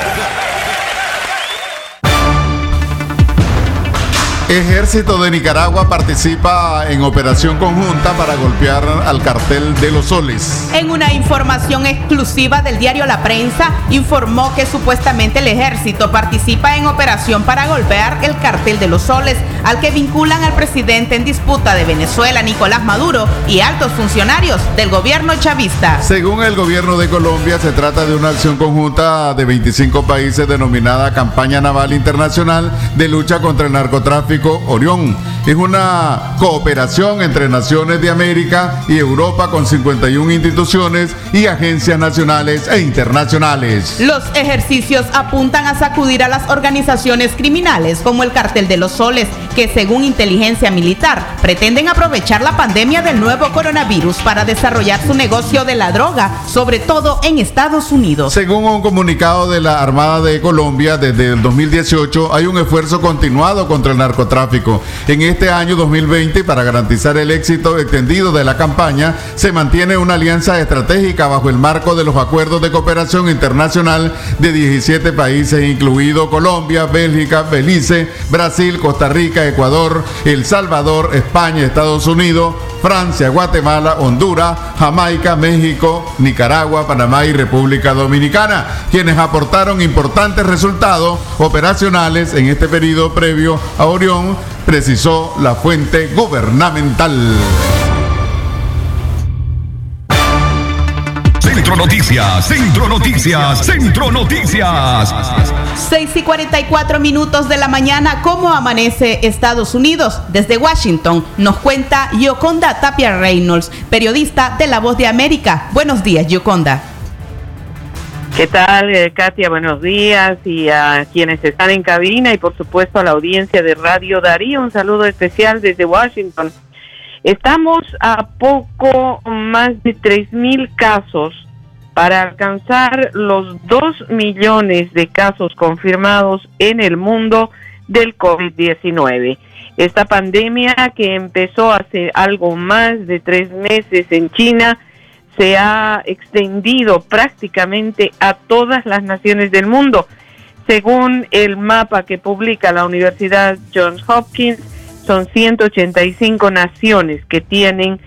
Ejército de Nicaragua participa en operación conjunta para golpear al cartel de los soles. En una información exclusiva del diario La Prensa, informó que supuestamente el ejército participa en operación para golpear el cartel de los soles, al que vinculan al presidente en disputa de Venezuela, Nicolás Maduro, y altos funcionarios del gobierno chavista. Según el gobierno de Colombia, se trata de una acción conjunta de 25 países denominada Campaña Naval Internacional de Lucha contra el Narcotráfico Orión. Es una cooperación entre naciones de América y Europa con 51 instituciones y agencias nacionales e internacionales. Los ejercicios apuntan a sacudir a las organizaciones criminales como el Cartel de los Soles, que según inteligencia militar pretenden aprovechar la pandemia del nuevo coronavirus para desarrollar su negocio de la droga, sobre todo en Estados Unidos. Según un comunicado de la Armada de Colombia, desde el 2018 hay un esfuerzo continuado contra el narcotráfico. En este año 2020, para garantizar el éxito extendido de la campaña, se mantiene una alianza estratégica bajo el marco de los acuerdos de cooperación internacional de 17 países, incluido Colombia, Bélgica, Belice, Brasil, Costa Rica, Ecuador, El Salvador, España, Estados Unidos, Francia, Guatemala, Honduras, Jamaica, México, Nicaragua, Panamá y República Dominicana, quienes aportaron importantes resultados operacionales en este periodo previo a Orión, precisó la fuente gubernamental. Centro Noticias, Centro Noticias, Centro Noticias. 6 y 44 minutos de la mañana, ¿cómo amanece Estados Unidos? Desde Washington nos cuenta Yoconda Tapia Reynolds, periodista de La Voz de América. Buenos días, Yoconda. ¿Qué tal, eh, Katia? Buenos días y a quienes están en cabina y por supuesto a la audiencia de Radio Darío. Un saludo especial desde Washington. Estamos a poco más de 3.000 casos para alcanzar los 2 millones de casos confirmados en el mundo del COVID-19. Esta pandemia que empezó hace algo más de tres meses en China se ha extendido prácticamente a todas las naciones del mundo. Según el mapa que publica la Universidad Johns Hopkins, son 185 naciones que tienen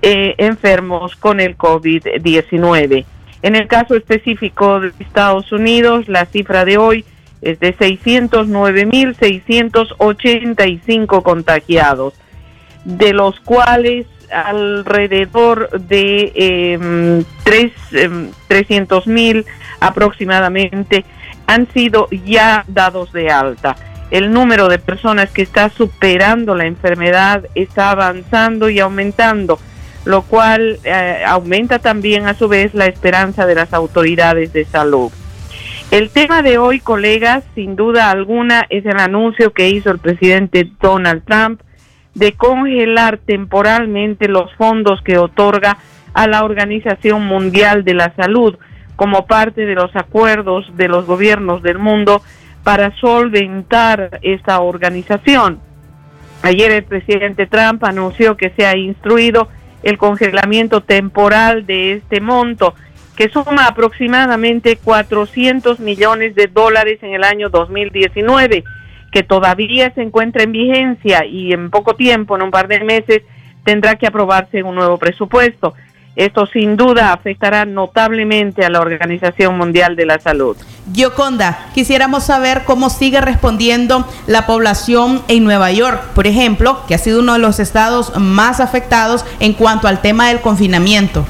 eh, enfermos con el COVID-19. En el caso específico de Estados Unidos, la cifra de hoy es de 609.685 contagiados, de los cuales alrededor de eh, 300 mil aproximadamente han sido ya dados de alta. El número de personas que está superando la enfermedad está avanzando y aumentando, lo cual eh, aumenta también a su vez la esperanza de las autoridades de salud. El tema de hoy, colegas, sin duda alguna, es el anuncio que hizo el presidente Donald Trump de congelar temporalmente los fondos que otorga a la Organización Mundial de la Salud como parte de los acuerdos de los gobiernos del mundo para solventar esta organización. Ayer el presidente Trump anunció que se ha instruido el congelamiento temporal de este monto, que suma aproximadamente 400 millones de dólares en el año 2019 que todavía se encuentra en vigencia y en poco tiempo, en un par de meses, tendrá que aprobarse un nuevo presupuesto. Esto sin duda afectará notablemente a la Organización Mundial de la Salud. Yoconda, quisiéramos saber cómo sigue respondiendo la población en Nueva York, por ejemplo, que ha sido uno de los estados más afectados en cuanto al tema del confinamiento.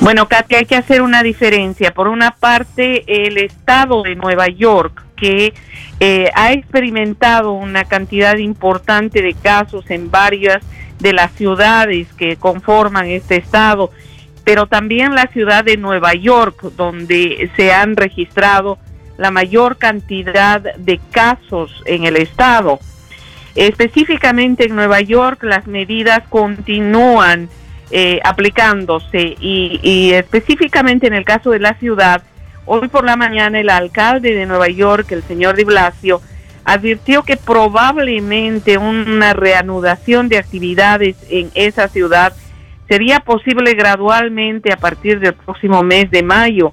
Bueno, Katia, hay que hacer una diferencia. Por una parte, el estado de Nueva York, que eh, ha experimentado una cantidad importante de casos en varias de las ciudades que conforman este estado, pero también la ciudad de Nueva York, donde se han registrado la mayor cantidad de casos en el estado. Específicamente en Nueva York las medidas continúan eh, aplicándose y, y específicamente en el caso de la ciudad, hoy por la mañana el alcalde de Nueva York, el señor Di Blasio, advirtió que probablemente una reanudación de actividades en esa ciudad sería posible gradualmente a partir del próximo mes de mayo,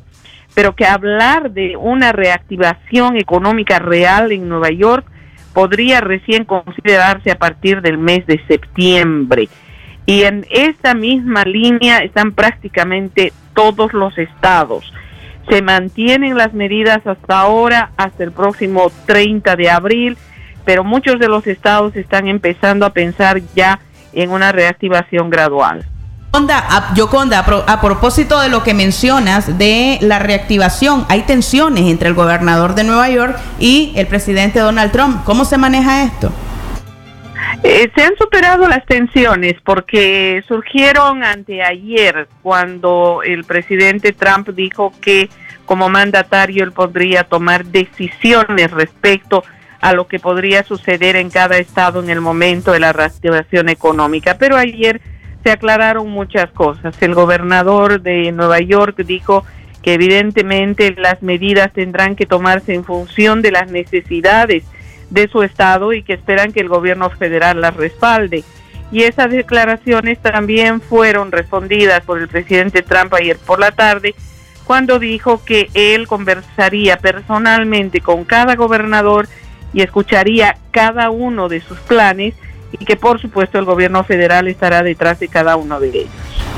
pero que hablar de una reactivación económica real en Nueva York podría recién considerarse a partir del mes de septiembre. Y en esta misma línea están prácticamente todos los estados. Se mantienen las medidas hasta ahora, hasta el próximo 30 de abril, pero muchos de los estados están empezando a pensar ya en una reactivación gradual. Yoconda, a, a propósito de lo que mencionas de la reactivación, hay tensiones entre el gobernador de Nueva York y el presidente Donald Trump. ¿Cómo se maneja esto? Eh, se han superado las tensiones porque surgieron anteayer cuando el presidente Trump dijo que como mandatario él podría tomar decisiones respecto a lo que podría suceder en cada estado en el momento de la reactivación económica. Pero ayer se aclararon muchas cosas. El gobernador de Nueva York dijo que evidentemente las medidas tendrán que tomarse en función de las necesidades de su estado y que esperan que el gobierno federal las respalde. Y esas declaraciones también fueron respondidas por el presidente Trump ayer por la tarde, cuando dijo que él conversaría personalmente con cada gobernador y escucharía cada uno de sus planes y que por supuesto el gobierno federal estará detrás de cada uno de ellos.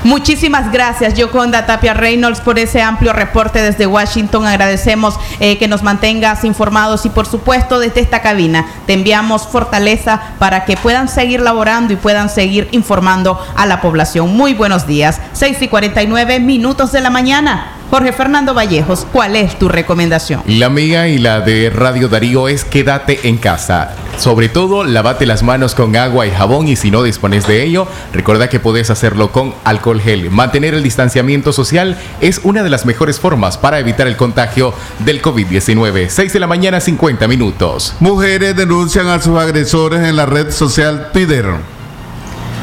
Muchísimas gracias, Yoconda Tapia Reynolds, por ese amplio reporte desde Washington. Agradecemos eh, que nos mantengas informados y, por supuesto, desde esta cabina te enviamos fortaleza para que puedan seguir laborando y puedan seguir informando a la población. Muy buenos días. 6 y 49 minutos de la mañana. Jorge Fernando Vallejos, ¿cuál es tu recomendación? La mía y la de Radio Darío es quédate en casa. Sobre todo, lavate las manos con agua y jabón y si no dispones de ello, recuerda que puedes hacerlo con alcohol gel. Mantener el distanciamiento social es una de las mejores formas para evitar el contagio del COVID-19. 6 de la mañana, 50 minutos. Mujeres denuncian a sus agresores en la red social Twitter.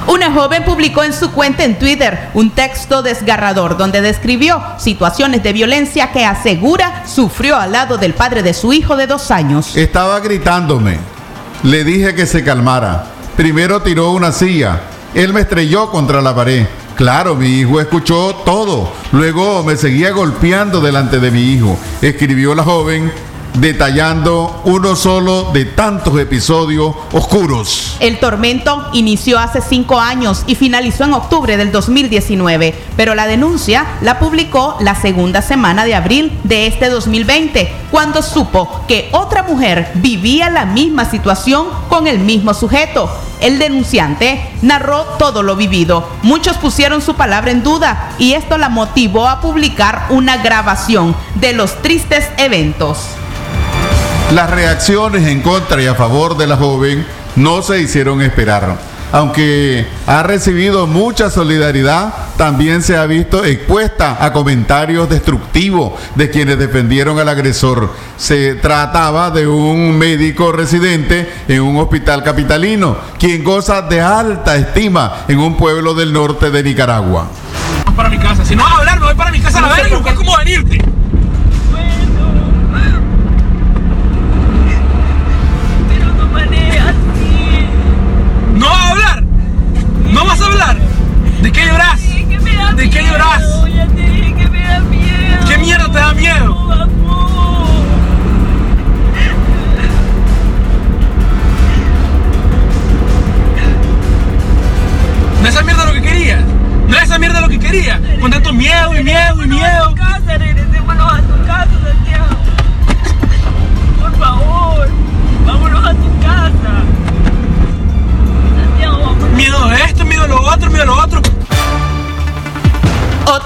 Una joven publicó en su cuenta en Twitter un texto desgarrador donde describió situaciones de violencia que asegura sufrió al lado del padre de su hijo de dos años. Estaba gritándome. Le dije que se calmara. Primero tiró una silla. Él me estrelló contra la pared. Claro, mi hijo escuchó todo. Luego me seguía golpeando delante de mi hijo. Escribió la joven detallando uno solo de tantos episodios oscuros. El tormento inició hace cinco años y finalizó en octubre del 2019, pero la denuncia la publicó la segunda semana de abril de este 2020, cuando supo que otra mujer vivía la misma situación con el mismo sujeto. El denunciante narró todo lo vivido. Muchos pusieron su palabra en duda y esto la motivó a publicar una grabación de los tristes eventos. Las reacciones en contra y a favor de la joven no se hicieron esperar. Aunque ha recibido mucha solidaridad, también se ha visto expuesta a comentarios destructivos de quienes defendieron al agresor. Se trataba de un médico residente en un hospital capitalino, quien goza de alta estima en un pueblo del norte de Nicaragua. Para mi casa, si no vas a hablar, me voy para mi casa a la verga, buscar cómo venirte. ¿De qué lloras? ¿De qué lloras? ¿Qué mierda te da miedo?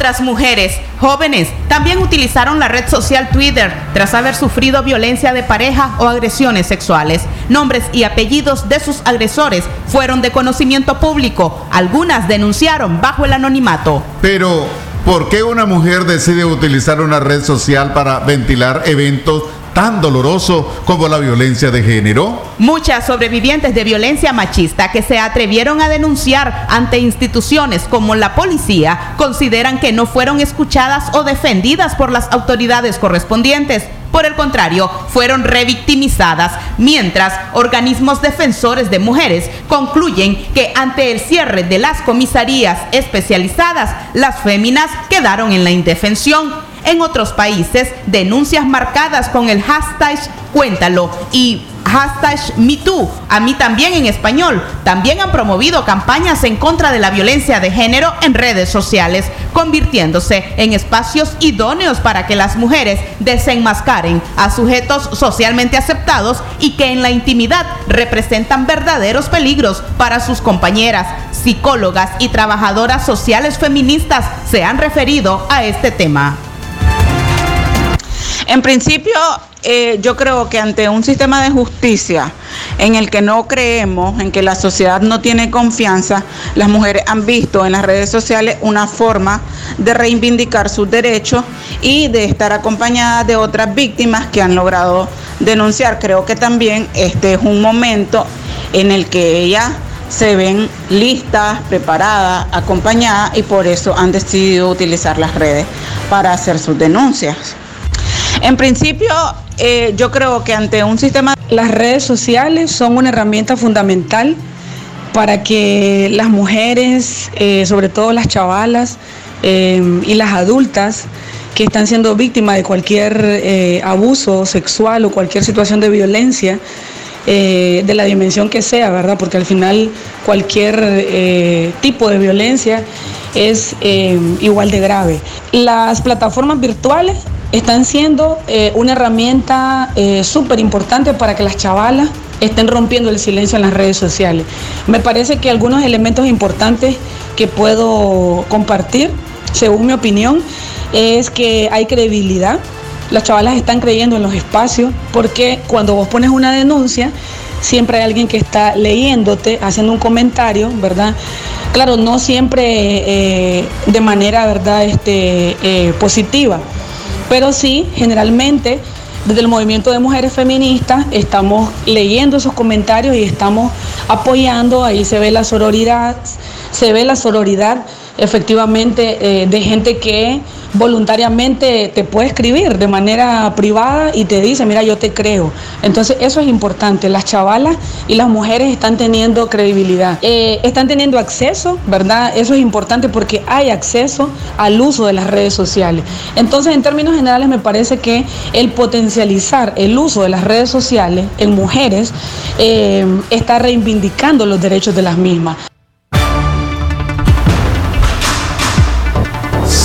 Otras mujeres jóvenes también utilizaron la red social Twitter tras haber sufrido violencia de pareja o agresiones sexuales. Nombres y apellidos de sus agresores fueron de conocimiento público. Algunas denunciaron bajo el anonimato. Pero, ¿por qué una mujer decide utilizar una red social para ventilar eventos tan doloroso como la violencia de género? Muchas sobrevivientes de violencia machista que se atrevieron a denunciar ante instituciones como la policía consideran que no fueron escuchadas o defendidas por las autoridades correspondientes. Por el contrario, fueron revictimizadas, mientras organismos defensores de mujeres concluyen que ante el cierre de las comisarías especializadas, las féminas quedaron en la indefensión. En otros países, denuncias marcadas con el hashtag Cuéntalo y hashtag MeToo, a mí también en español, también han promovido campañas en contra de la violencia de género en redes sociales, convirtiéndose en espacios idóneos para que las mujeres desenmascaren a sujetos socialmente aceptados y que en la intimidad representan verdaderos peligros para sus compañeras. Psicólogas y trabajadoras sociales feministas se han referido a este tema. En principio, eh, yo creo que ante un sistema de justicia en el que no creemos, en que la sociedad no tiene confianza, las mujeres han visto en las redes sociales una forma de reivindicar sus derechos y de estar acompañadas de otras víctimas que han logrado denunciar. Creo que también este es un momento en el que ellas se ven listas, preparadas, acompañadas y por eso han decidido utilizar las redes para hacer sus denuncias. En principio, eh, yo creo que ante un sistema... Las redes sociales son una herramienta fundamental para que las mujeres, eh, sobre todo las chavalas eh, y las adultas que están siendo víctimas de cualquier abuso sexual o cualquier situación de violencia, de la dimensión que sea, ¿verdad? Porque al final cualquier tipo de violencia es igual de grave. Las plataformas virtuales están siendo eh, una herramienta eh, súper importante para que las chavalas estén rompiendo el silencio en las redes sociales. Me parece que algunos elementos importantes que puedo compartir, según mi opinión, es que hay credibilidad. Las chavalas están creyendo en los espacios porque cuando vos pones una denuncia, siempre hay alguien que está leyéndote, haciendo un comentario, ¿verdad? Claro, no siempre eh, de manera, ¿verdad?, este, positiva pero sí, generalmente, desde el movimiento de mujeres feministas, estamos leyendo esos comentarios y estamos apoyando, ahí se ve la sororidad, se ve la sororidad efectivamente eh, de gente que voluntariamente te puede escribir de manera privada y te dice, mira, yo te creo. Entonces eso es importante. Las chavalas y las mujeres están teniendo credibilidad, eh, están teniendo acceso, ¿verdad? Eso es importante porque hay acceso al uso de las redes sociales. Entonces, en términos generales, me parece que el potencializar el uso de las redes sociales en mujeres eh, está reivindicando los derechos de las mismas.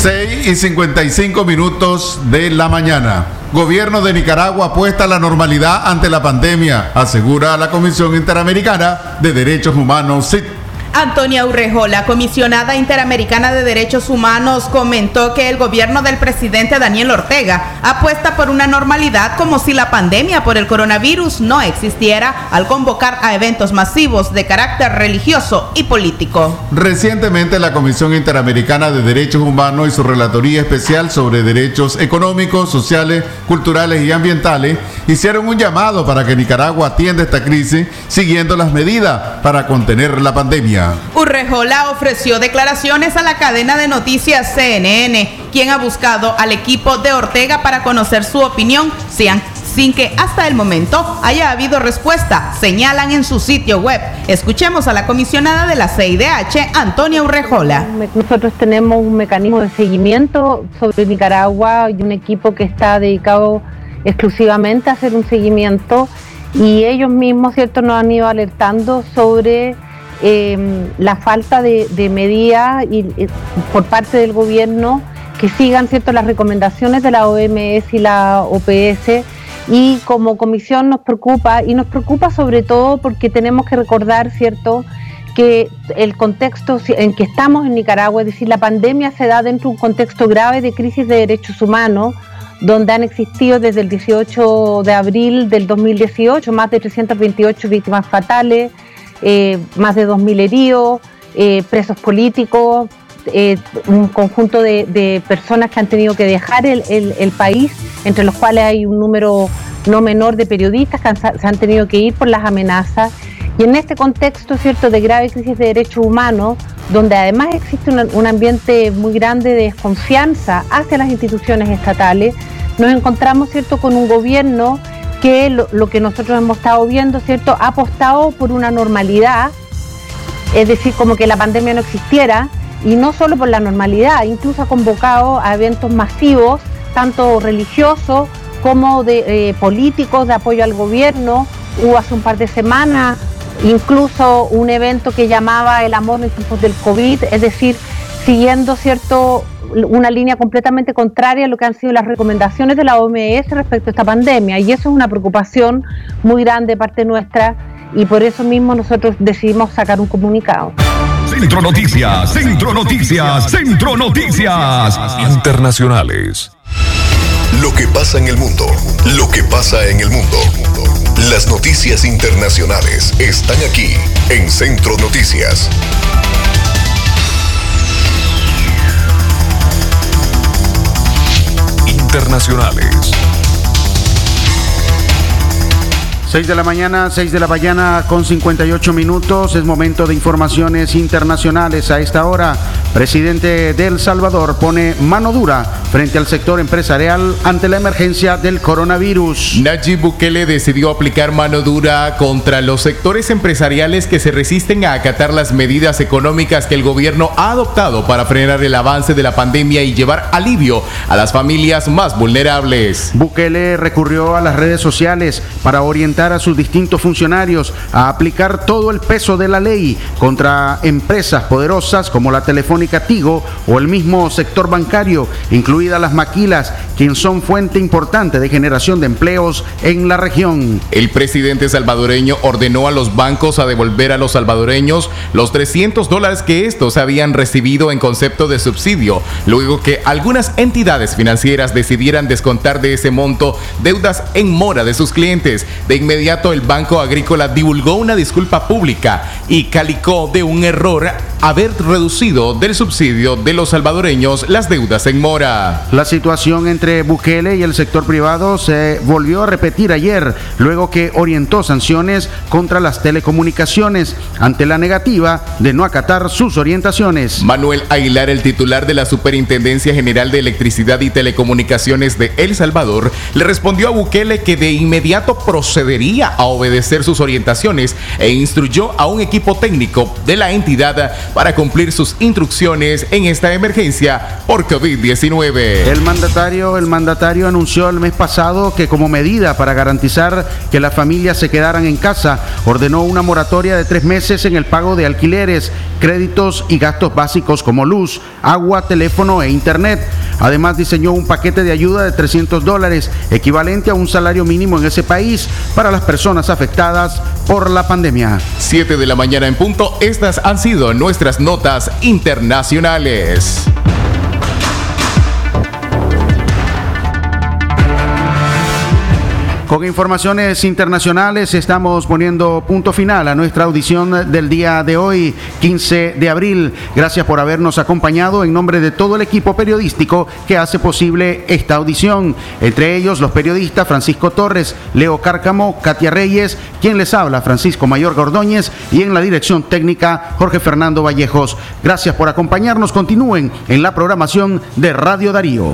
6 y 55 minutos de la mañana. Gobierno de Nicaragua apuesta a la normalidad ante la pandemia, asegura la Comisión Interamericana de Derechos Humanos, CIT. Antonia Urrejola, comisionada interamericana de derechos humanos, comentó que el gobierno del presidente Daniel Ortega apuesta por una normalidad como si la pandemia por el coronavirus no existiera al convocar a eventos masivos de carácter religioso y político. Recientemente la Comisión Interamericana de Derechos Humanos y su Relatoría Especial sobre Derechos Económicos, Sociales, Culturales y Ambientales hicieron un llamado para que Nicaragua atienda esta crisis siguiendo las medidas para contener la pandemia. Urrejola ofreció declaraciones a la cadena de noticias CNN, quien ha buscado al equipo de Ortega para conocer su opinión, sin que hasta el momento haya habido respuesta, señalan en su sitio web. Escuchemos a la comisionada de la CIDH, Antonia Urrejola. Nosotros tenemos un mecanismo de seguimiento sobre Nicaragua y un equipo que está dedicado exclusivamente a hacer un seguimiento y ellos mismos, ¿cierto?, nos han ido alertando sobre Em, la falta de, medidas y, por parte del gobierno que sigan cierto las recomendaciones de la OMS y la OPS y como comisión nos preocupa y nos preocupa sobre todo porque tenemos que recordar cierto que el contexto en que estamos en Nicaragua, es decir, la pandemia se da dentro de un contexto grave de crisis de derechos humanos, donde han existido desde el 18 de abril del 2018 más de 328 víctimas fatales, eh, más de 2.000 heridos, eh, presos políticos, eh, un conjunto de, personas que han tenido que dejar el, país, entre los cuales hay un número no menor de periodistas que se han tenido que ir por las amenazas. Y en este contexto, cierto, de grave crisis de derechos humanos, donde además existe un ambiente muy grande de desconfianza hacia las instituciones estatales, nos encontramos, cierto, con un gobierno que lo, que nosotros hemos estado viendo, cierto, ha apostado por una normalidad, es decir, como que la pandemia no existiera, y no solo por la normalidad, incluso ha convocado a eventos masivos, tanto religiosos como de eh, políticos, de apoyo al gobierno. Hubo hace un par de semanas incluso un evento que llamaba El amor en tiempos del COVID, es decir, siguiendo cierto una línea completamente contraria a lo que han sido las recomendaciones de la OMS respecto a esta pandemia. Y eso es una preocupación muy grande de parte nuestra y por eso mismo nosotros decidimos sacar un comunicado. Centro Noticias, Centro Noticias, Centro Noticias Internacionales. Lo que pasa en el mundo, lo que pasa en el mundo. Las noticias internacionales están aquí en Centro Noticias. Internacionales. 6 de la mañana, 6 de la mañana con 58 minutos. Es momento de informaciones internacionales a esta hora. Presidente de El Salvador pone mano dura frente al sector empresarial ante la emergencia del coronavirus. Nayib Bukele decidió aplicar mano dura contra los sectores empresariales que se resisten a acatar las medidas económicas que el gobierno ha adoptado para frenar el avance de la pandemia y llevar alivio a las familias más vulnerables. Bukele recurrió a las redes sociales para orientar a sus distintos funcionarios a aplicar todo el peso de la ley contra empresas poderosas como la Telefónica Tigo o el mismo sector bancario, incluidas las maquilas, quien son fuente importante de generación de empleos en la región. El presidente salvadoreño ordenó a los bancos a devolver a los salvadoreños los 300 dólares que estos habían recibido en concepto de subsidio, luego que algunas entidades financieras decidieran descontar de ese monto deudas en mora de sus clientes. De inmediato el Banco Agrícola divulgó una disculpa pública y calicó de un error haber reducido del subsidio de los salvadoreños las deudas en mora. La situación entre Bukele y el sector privado se volvió a repetir ayer, luego que orientó sanciones contra las telecomunicaciones ante la negativa de no acatar sus orientaciones. Manuel Aguilar, el titular de la Superintendencia General de Electricidad y Telecomunicaciones de El Salvador, le respondió a Bukele que de inmediato procedería a obedecer sus orientaciones e instruyó a un equipo técnico de la entidad para cumplir sus instrucciones en esta emergencia por COVID-19. El mandatario, el mandatario anunció el mes pasado que como medida para garantizar que las familias se quedaran en casa, ordenó una moratoria de tres meses en el pago de alquileres, créditos y gastos básicos como luz, agua, teléfono e internet. Además diseñó un paquete de ayuda de 300 dólares, equivalente a un salario mínimo en ese país, para las personas afectadas por la pandemia. 7 de la mañana en punto, estas han sido nuestras notas internacionales. Con informaciones internacionales estamos poniendo punto final a nuestra audición del día de hoy, 15 de abril. Gracias por habernos acompañado en nombre de todo el equipo periodístico que hace posible esta audición. Entre ellos los periodistas Francisco Torres, Leo Cárcamo, Katia Reyes, quien les habla Francisco Mayor Gordóñez y en la dirección técnica Jorge Fernando Vallejos. Gracias por acompañarnos. Continúen en la programación de Radio Darío.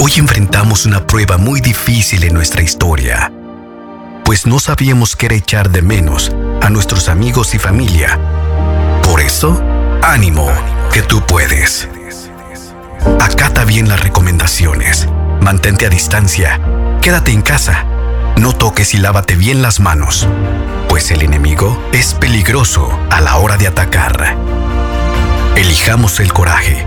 Hoy enfrentamos una prueba muy difícil en nuestra historia, pues no sabíamos qué era echar de menos a nuestros amigos y familia. Por eso, ánimo, que tú puedes. Acata bien las recomendaciones, mantente a distancia, quédate en casa, no toques y lávate bien las manos, pues el enemigo es peligroso a la hora de atacar. Elijamos el coraje